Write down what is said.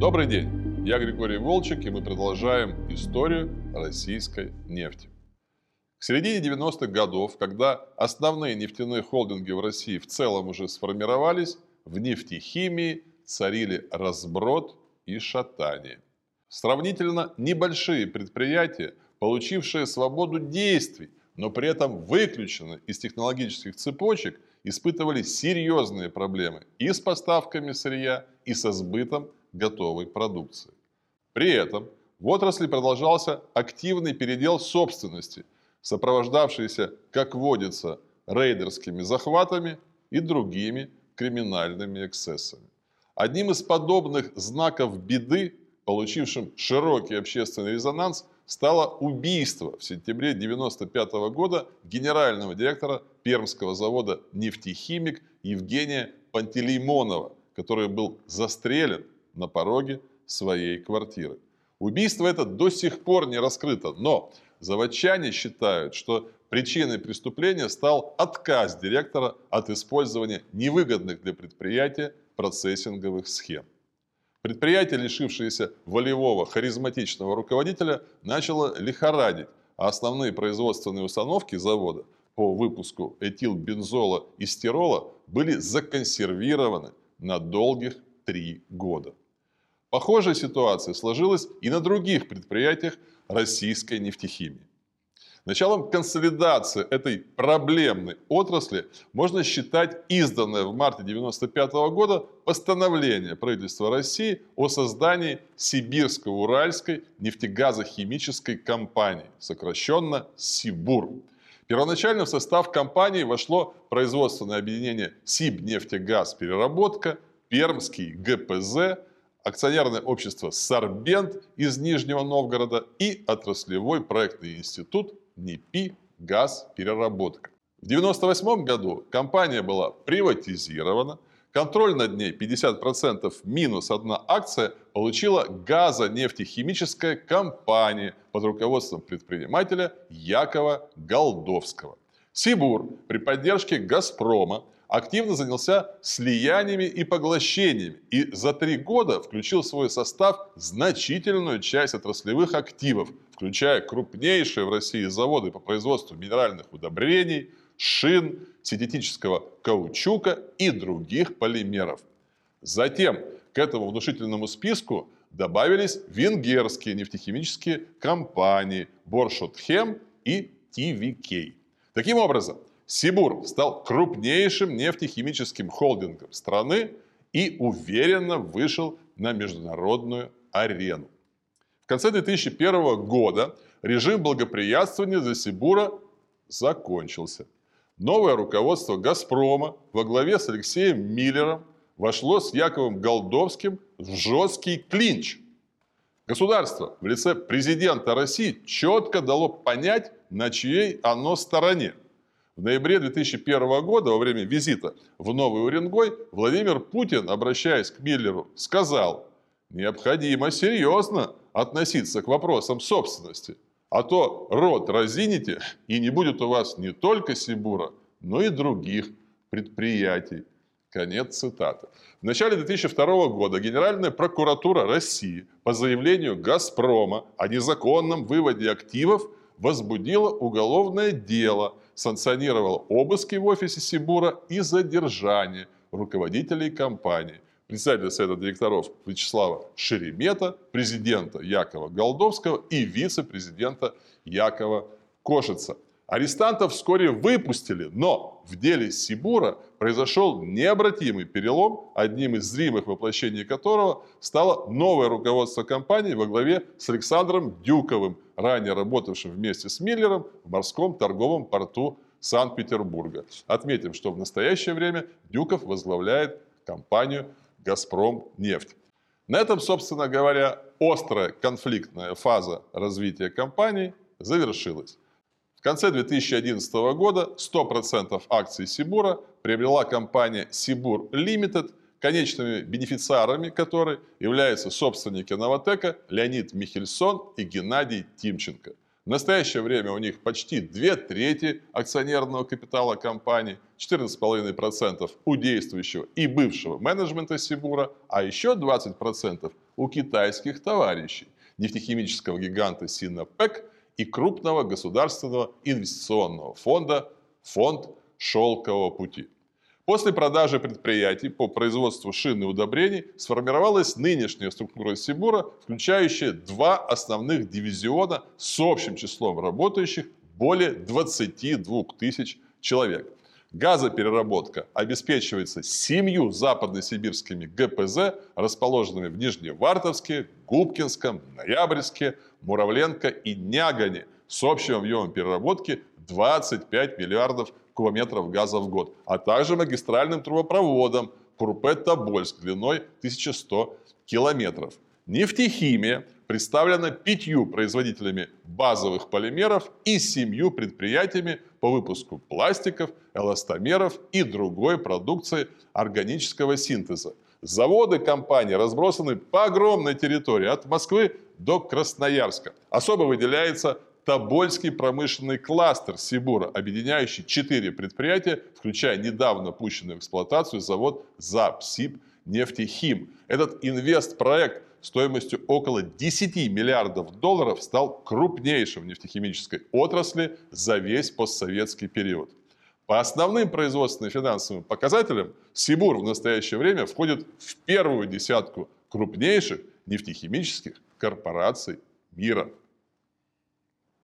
Добрый день, я Григорий Волчек, и мы продолжаем историю российской нефти. К середине 90-х годов, когда основные нефтяные холдинги в России в целом уже сформировались, в нефтехимии царили разброд и шатание. Сравнительно небольшие предприятия, получившие свободу действий, но при этом выключены из технологических цепочек, испытывали серьезные проблемы и с поставками сырья, и со сбытом готовой продукции. При этом в отрасли продолжался активный передел собственности, сопровождавшийся, как водится, рейдерскими захватами и другими криминальными эксцессами. Одним из подобных знаков беды, получившим широкий общественный резонанс, стало убийство в сентябре 1995 года генерального директора Пермского завода «Нефтехимик» Евгения Пантелеймонова, который был застрелен на пороге своей квартиры. Убийство это до сих пор не раскрыто, но заводчане считают, что причиной преступления стал отказ директора от использования невыгодных для предприятия процессинговых схем. Предприятие, лишившееся волевого, харизматичного руководителя, начало лихорадить, а основные производственные установки завода по выпуску этилбензола и стирола были законсервированы на долгих три года. Похожая ситуация сложилась и на других предприятиях российской нефтехимии. Началом консолидации этой проблемной отрасли можно считать изданное в марте 1995 года постановление правительства России о создании Сибирско-Уральской нефтегазохимической компании, сокращенно СИБУР. Первоначально в состав компании вошло производственное объединение Сибнефтегаз Переработка, Пермский ГПЗ, акционерное общество «Сорбент» из Нижнего Новгорода и отраслевой проектный институт НИПИ «Газ Переработка». В 1998 году компания была приватизирована, контроль над ней 50% минус одна акция получила газонефтехимическая компания под руководством предпринимателя Якова Голдовского. Сибур при поддержке «Газпрома» активно занялся слияниями и поглощениями и за три года включил в свой состав значительную часть отраслевых активов, включая крупнейшие в России заводы по производству минеральных удобрений, шин, синтетического каучука и других полимеров. Затем к этому внушительному списку добавились венгерские нефтехимические компании Боршотхем и ТВК. Таким образом, Сибур стал крупнейшим нефтехимическим холдингом страны и уверенно вышел на международную арену. В конце 2001 года режим благоприятствования за Сибура закончился. Новое руководство «Газпрома» во главе с Алексеем Миллером вошло с Яковом Голдовским в жесткий клинч. Государство в лице президента России четко дало понять, на чьей оно стороне – в ноябре 2001 года, во время визита в Новый Уренгой, Владимир Путин, обращаясь к Миллеру, сказал, необходимо серьезно относиться к вопросам собственности, а то рот разините, и не будет у вас не только Сибура, но и других предприятий. Конец цитаты. В начале 2002 года Генеральная прокуратура России по заявлению «Газпрома» о незаконном выводе активов возбудила уголовное дело – санкционировал обыски в офисе Сибура и задержание руководителей компании, председателя Совета директоров Вячеслава Шеремета, президента Якова Голдовского и вице-президента Якова Кошица. Арестантов вскоре выпустили, но в деле Сибура произошел необратимый перелом, одним из зримых воплощений которого стало новое руководство компании во главе с Александром Дюковым, ранее работавшим вместе с Миллером в морском торговом порту Санкт-Петербурга. Отметим, что в настоящее время Дюков возглавляет компанию «Газпром нефть». На этом, собственно говоря, острая конфликтная фаза развития компании завершилась. В конце 2011 года 100% акций Сибура приобрела компания Сибур Limited, конечными бенефициарами которой являются собственники Новотека Леонид Михельсон и Геннадий Тимченко. В настоящее время у них почти две трети акционерного капитала компании, 14,5% у действующего и бывшего менеджмента Сибура, а еще 20% у китайских товарищей, нефтехимического гиганта Синопек и крупного государственного инвестиционного фонда «Фонд Шелкового пути». После продажи предприятий по производству шин и удобрений сформировалась нынешняя структура Сибура, включающая два основных дивизиона с общим числом работающих более 22 тысяч человек. Газопереработка обеспечивается семью западносибирскими ГПЗ, расположенными в Нижневартовске, Губкинском, Ноябрьске, Муравленко и Нягане с общим объемом переработки 25 миллиардов кубометров газа в год, а также магистральным трубопроводом Курпет-Тобольск длиной 1100 километров. Нефтехимия представлена пятью производителями базовых полимеров и семью предприятиями по выпуску пластиков, эластомеров и другой продукции органического синтеза. Заводы компании разбросаны по огромной территории от Москвы до Красноярска. Особо выделяется Тобольский промышленный кластер Сибура, объединяющий четыре предприятия, включая недавно пущенный в эксплуатацию завод ЗАПСИП «Нефтехим». Этот инвестпроект стоимостью около 10 миллиардов долларов стал крупнейшим в нефтехимической отрасли за весь постсоветский период. По основным производственным финансовым показателям Сибур в настоящее время входит в первую десятку крупнейших нефтехимических корпораций мира.